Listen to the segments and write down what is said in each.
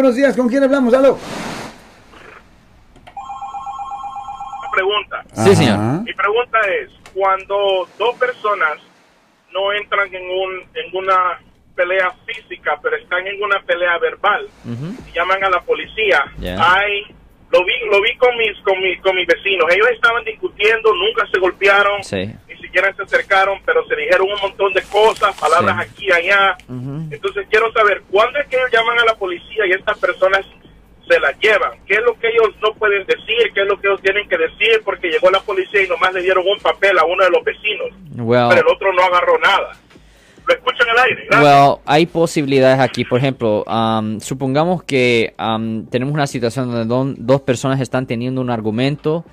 Buenos días, ¿con quién hablamos? Aló. pregunta. Sí, señor. Mi pregunta es, cuando dos personas no entran en, un, en una pelea física, pero están en una pelea verbal, Ujú. y llaman a la policía, Ya. hay, lo vi, lo vi con mis, con mis, con mis vecinos, ellos estaban discutiendo, nunca se golpearon, Sí. Siquiera se acercaron, pero se dijeron un montón de cosas, palabras Sí. aquí y allá. Ujú. Entonces quiero saber, ¿cuándo es que ellos llaman a la policía y estas personas se las llevan? ¿Qué es lo que ellos no pueden decir? ¿Qué es lo que ellos tienen que decir? Porque llegó la policía y nomás le dieron un papel a uno de los vecinos, Well, pero el otro no agarró nada. Lo escuchan el aire. Gracias. well, hay posibilidades aquí. Por ejemplo, um, supongamos que um, tenemos una situación donde don- dos personas están teniendo un argumento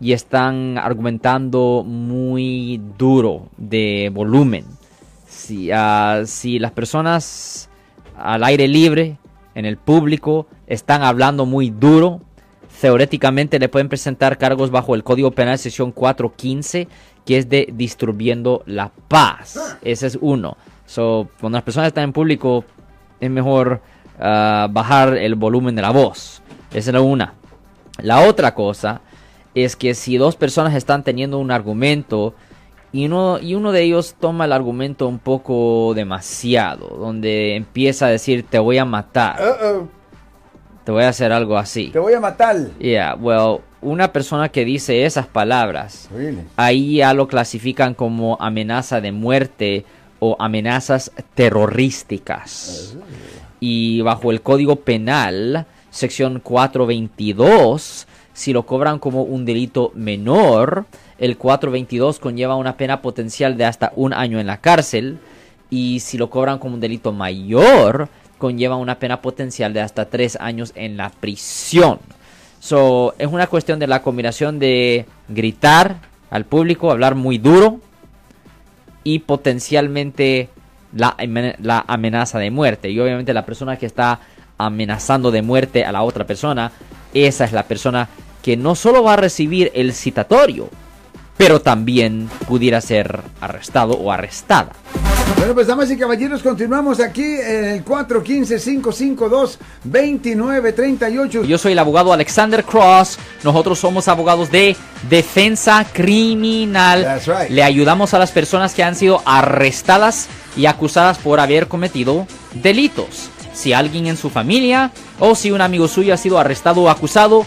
y están argumentando muy duro de volumen. Si, ah, si las personas al aire libre, en el público, están hablando muy duro, teóricamente le pueden presentar cargos bajo el Código Penal sección 415, que es de distribuyendo la paz. Ese es uno. So, cuando las personas están en público, es mejor ah, bajar el volumen de la voz. Esa es la una. La otra cosa es que si dos personas están teniendo un argumento y uno, y uno de ellos toma el argumento un poco demasiado, donde empieza a decir te voy a matar, te voy a hacer algo así. te voy a matar. Yeah, well, una persona que dice esas palabras, Really? ahí ya lo clasifican como amenaza de muerte o amenazas terrorísticas. Y bajo el Código Penal, sección 422, si lo cobran como un delito menor, el 422 conlleva una pena potencial de hasta un año en la cárcel. Y si lo cobran como un delito mayor, conlleva una pena potencial de hasta tres años en la prisión. So, es una cuestión de la combinación de gritar al público, hablar muy duro y potencialmente la, la amenaza de muerte. Y obviamente la persona que está amenazando de muerte a la otra persona, esa es la persona que no solo va a recibir el citatorio, pero también pudiera ser arrestado o arrestada. Bueno, pues damas y caballeros, continuamos aquí en el 415-552-2938. Yo soy el abogado Alexander Cross. Nosotros somos abogados de defensa criminal. That's right. Le ayudamos a las personas que han sido arrestadas y acusadas por haber cometido delitos. Si alguien en su familia o si un amigo suyo ha sido arrestado o acusado,